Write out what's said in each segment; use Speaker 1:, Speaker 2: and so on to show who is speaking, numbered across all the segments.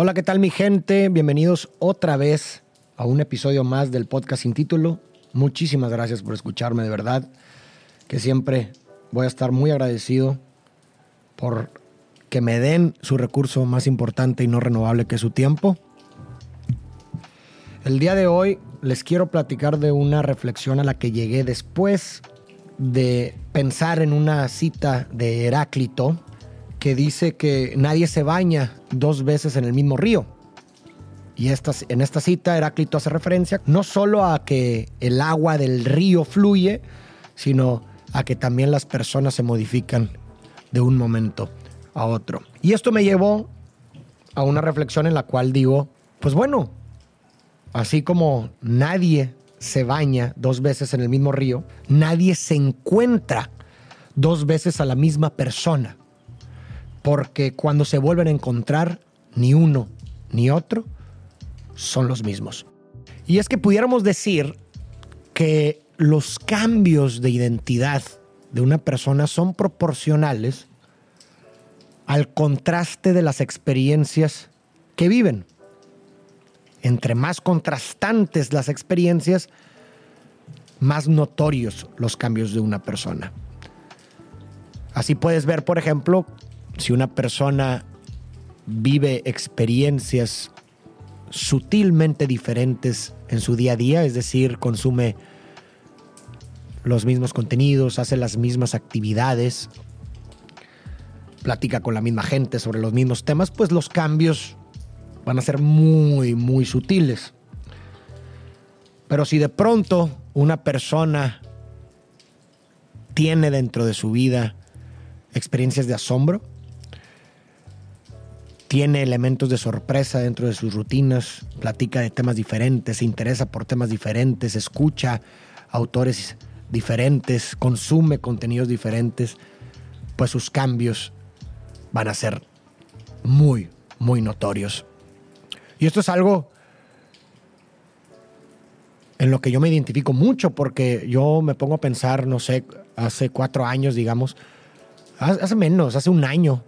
Speaker 1: Hola, ¿qué tal mi gente? Bienvenidos otra vez a un episodio más del podcast sin título. Muchísimas gracias por escucharme, de verdad, que siempre voy a estar muy agradecido por que me den su recurso más importante y no renovable que su tiempo. El día de hoy les quiero platicar de una reflexión a la que llegué después de pensar en una cita de Heráclito que dice que nadie se baña dos veces en el mismo río. Y en esta cita Heráclito hace referencia no solo a que el agua del río fluye, sino a que también las personas se modifican de un momento a otro. Y esto me llevó a una reflexión en la cual digo, pues bueno, así como nadie se baña dos veces en el mismo río, nadie se encuentra dos veces a la misma persona. Porque cuando se vuelven a encontrar, ni uno ni otro son los mismos. Y es que pudiéramos decir que los cambios de identidad de una persona son proporcionales al contraste de las experiencias que viven. Entre más contrastantes las experiencias, más notorios los cambios de una persona. Así puedes ver, por ejemplo, si una persona vive experiencias sutilmente diferentes en su día a día, es decir, consume los mismos contenidos, hace las mismas actividades, platica con la misma gente sobre los mismos temas, pues los cambios van a ser muy, muy sutiles. Pero si de pronto una persona tiene dentro de su vida experiencias de asombro, tiene elementos de sorpresa dentro de sus rutinas, platica de temas diferentes, se interesa por temas diferentes, escucha autores diferentes, consume contenidos diferentes, pues sus cambios van a ser muy, muy notorios. Y esto es algo en lo que yo me identifico mucho porque yo me pongo a pensar, no sé, hace cuatro años, digamos, hace menos, hace un año,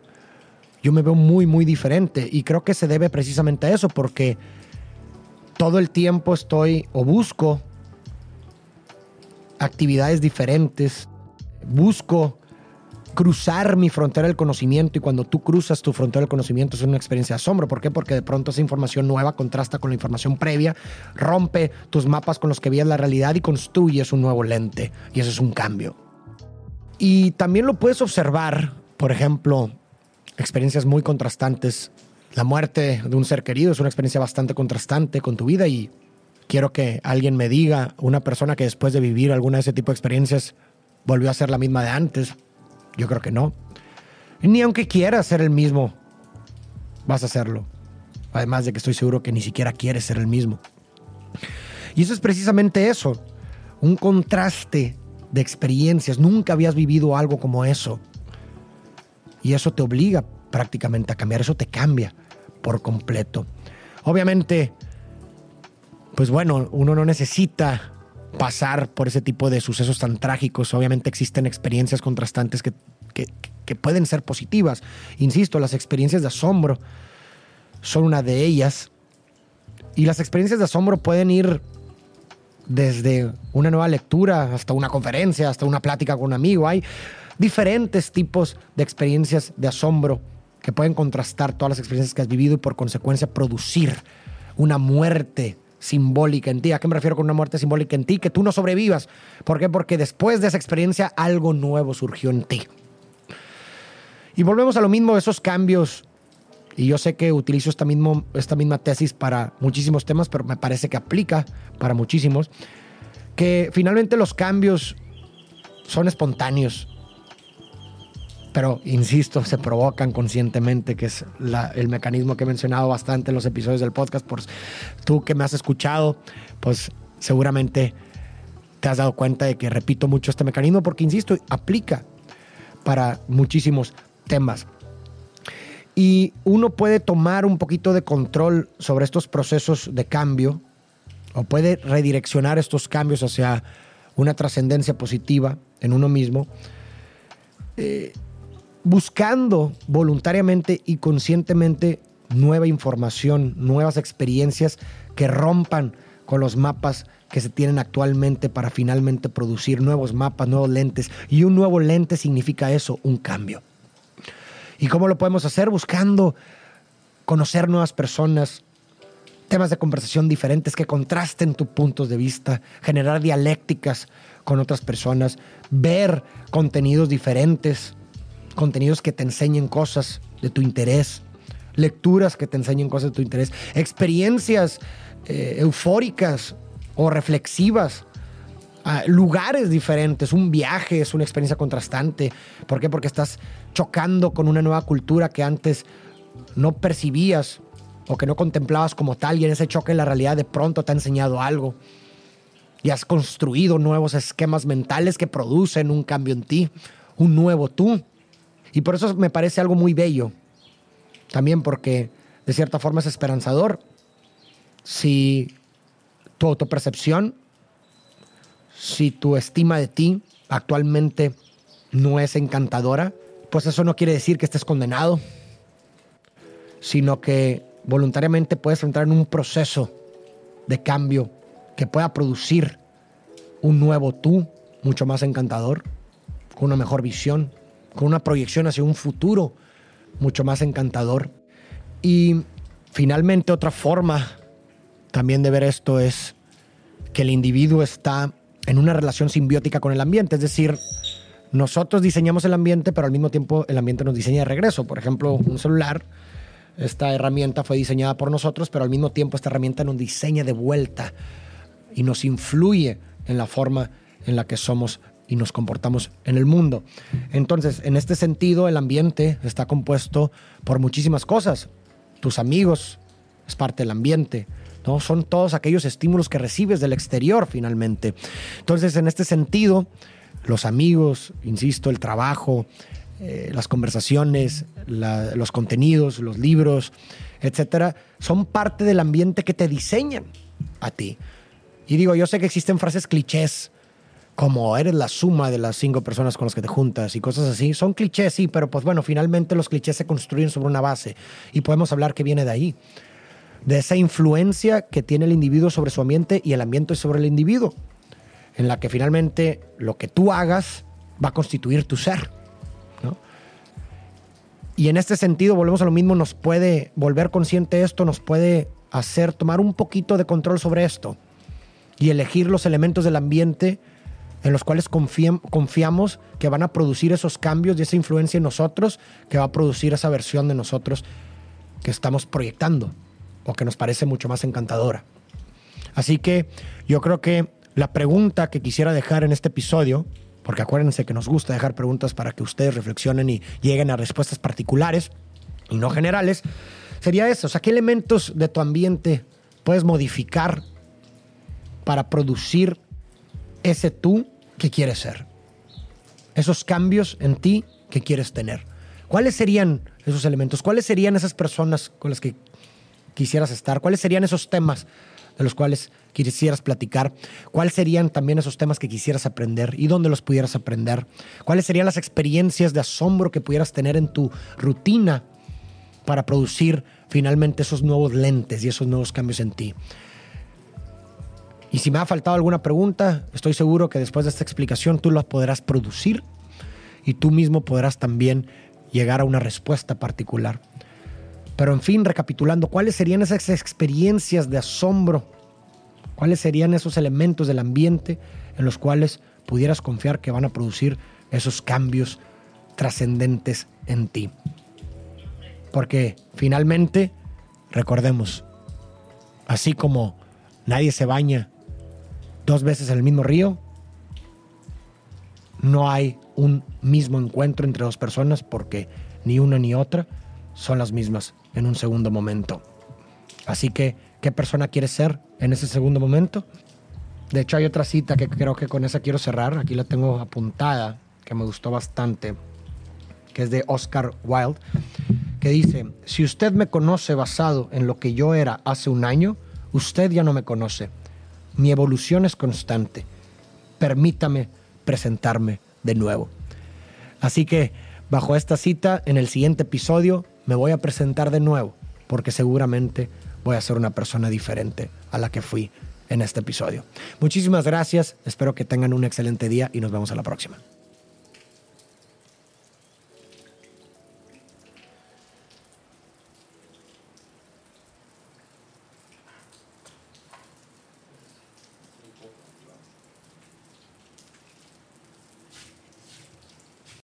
Speaker 1: yo me veo muy, muy diferente. Y creo que se debe precisamente a eso, porque todo el tiempo estoy o busco actividades diferentes, busco cruzar mi frontera del conocimiento y cuando tú cruzas tu frontera del conocimiento es una experiencia de asombro. ¿Por qué? Porque de pronto esa información nueva contrasta con la información previa, rompe tus mapas con los que veías la realidad y construyes un nuevo lente. Y eso es un cambio. Y también lo puedes observar, por ejemplo, experiencias muy contrastantes. La muerte de un ser querido es una experiencia bastante contrastante con tu vida y quiero que alguien me diga, una persona que después de vivir alguna de ese tipo de experiencias volvió a ser la misma de antes. Yo creo que no. Ni aunque quieras ser el mismo, vas a hacerlo. Además de que estoy seguro que ni siquiera quieres ser el mismo. Y eso es precisamente eso, un contraste de experiencias. Nunca habías vivido algo como eso. Y eso te obliga prácticamente a cambiar, eso te cambia por completo. Obviamente, pues bueno, uno no necesita pasar por ese tipo de sucesos tan trágicos. Obviamente existen experiencias contrastantes que, que, pueden ser positivas. Insisto, las experiencias de asombro son una de ellas. Y las experiencias de asombro pueden ir desde una nueva lectura hasta una conferencia, hasta una plática con un amigo. Hay diferentes tipos de experiencias de asombro que pueden contrastar todas las experiencias que has vivido y por consecuencia producir una muerte simbólica en ti. ¿A qué me refiero con una muerte simbólica en ti? Que tú no sobrevivas. ¿Por qué? Porque después de esa experiencia algo nuevo surgió en ti. Y volvemos a lo mismo, esos cambios. Y yo sé que utilizo esta, mismo, esta misma tesis para muchísimos temas, pero me parece que aplica para muchísimos. Que finalmente los cambios son espontáneos pero insisto, se provocan conscientemente, que es el mecanismo que he mencionado bastante en los episodios del podcast. Por tú que me has escuchado, pues seguramente te has dado cuenta de que repito mucho este mecanismo porque, insisto, aplica para muchísimos temas. Y uno puede tomar un poquito de control sobre estos procesos de cambio o puede redireccionar estos cambios hacia una trascendencia positiva en uno mismo. Eh, buscando voluntariamente y conscientemente nueva información, nuevas experiencias que rompan con los mapas que se tienen actualmente para finalmente producir nuevos mapas, nuevos lentes. Y un nuevo lente significa eso, un cambio. ¿Y cómo lo podemos hacer? Buscando conocer nuevas personas, temas de conversación diferentes que contrasten tus puntos de vista, generar dialécticas con otras personas, ver contenidos diferentes, contenidos que te enseñen cosas de tu interés, lecturas que te enseñen cosas de tu interés, experiencias eh, eufóricas o reflexivas, lugares diferentes, un viaje es una experiencia contrastante. ¿Por qué? Porque estás chocando con una nueva cultura que antes no percibías o que no contemplabas como tal y en ese choque la realidad de pronto te ha enseñado algo y has construido nuevos esquemas mentales que producen un cambio en ti, un nuevo tú. Y por eso me parece algo muy bello, también porque de cierta forma es esperanzador. Si tu autopercepción, si tu estima de ti actualmente no es encantadora, pues eso no quiere decir que estés condenado, sino que voluntariamente puedes entrar en un proceso de cambio que pueda producir un nuevo tú mucho más encantador, con una mejor visión, con una proyección hacia un futuro mucho más encantador. Y finalmente otra forma también de ver esto es que el individuo está en una relación simbiótica con el ambiente, es decir, nosotros diseñamos el ambiente, pero al mismo tiempo el ambiente nos diseña de regreso. Por ejemplo, un celular, esta herramienta fue diseñada por nosotros, pero al mismo tiempo esta herramienta nos diseña de vuelta y nos influye en la forma en la que somos y nos comportamos en el mundo. Entonces, en este sentido, el ambiente está compuesto por muchísimas cosas. Tus amigos es parte del ambiente, ¿no? Son todos aquellos estímulos que recibes del exterior finalmente. Entonces, en este sentido, los amigos, insisto, el trabajo, eh, las conversaciones, los contenidos, los libros, etcétera, son parte del ambiente que te diseñan a ti. Y digo, yo sé que existen frases clichés como eres la suma de las cinco personas con las que te juntas y cosas así. Son clichés, sí, pero pues bueno, finalmente los clichés se construyen sobre una base y podemos hablar que viene de ahí de esa influencia que tiene el individuo sobre su ambiente y el ambiente sobre el individuo, en la que finalmente lo que tú hagas va a constituir tu ser. Y en este sentido, volvemos a lo mismo, nos puede volver consciente esto, nos puede hacer tomar un poquito de control sobre esto y elegir los elementos del ambiente en los cuales confiamos que van a producir esos cambios y esa influencia en nosotros, que va a producir esa versión de nosotros que estamos proyectando o que nos parece mucho más encantadora. Así que yo creo que la pregunta que quisiera dejar en este episodio, porque acuérdense que nos gusta dejar preguntas para que ustedes reflexionen y lleguen a respuestas particulares y no generales, sería eso. ¿qué elementos de tu ambiente puedes modificar para producir ese tú que quieres ser? Esos cambios en ti que quieres tener. ¿Cuáles serían esos elementos? ¿Cuáles serían esas personas con las que quisieras estar? ¿Cuáles serían esos temas de los cuales quisieras platicar? ¿Cuáles serían también esos temas que quisieras aprender y dónde los pudieras aprender? ¿Cuáles serían las experiencias de asombro que pudieras tener en tu rutina para producir finalmente esos nuevos lentes y esos nuevos cambios en ti? Y si me ha faltado alguna pregunta, estoy seguro que después de esta explicación tú las podrás producir y tú mismo podrás también llegar a una respuesta particular. Pero en fin, recapitulando, ¿cuáles serían esas experiencias de asombro? ¿Cuáles serían esos elementos del ambiente en los cuales pudieras confiar que van a producir esos cambios trascendentes en ti? Porque finalmente, recordemos, así como nadie se baña dos veces en el mismo río, no hay un mismo encuentro entre dos personas porque ni una ni otra son las mismas en un segundo momento. Así que, ¿qué persona quieres ser en ese segundo momento? De hecho, hay otra cita que creo que con esa quiero cerrar. Aquí la tengo apuntada, que me gustó bastante, que es de Oscar Wilde, que dice, si usted me conoce basado en lo que yo era hace un año, usted ya no me conoce. Mi evolución es constante. Permítame presentarme de nuevo. Así que, bajo esta cita, en el siguiente episodio me voy a presentar de nuevo porque seguramente voy a ser una persona diferente a la que fui en este episodio. Muchísimas gracias, espero que tengan un excelente día y nos vemos a la próxima.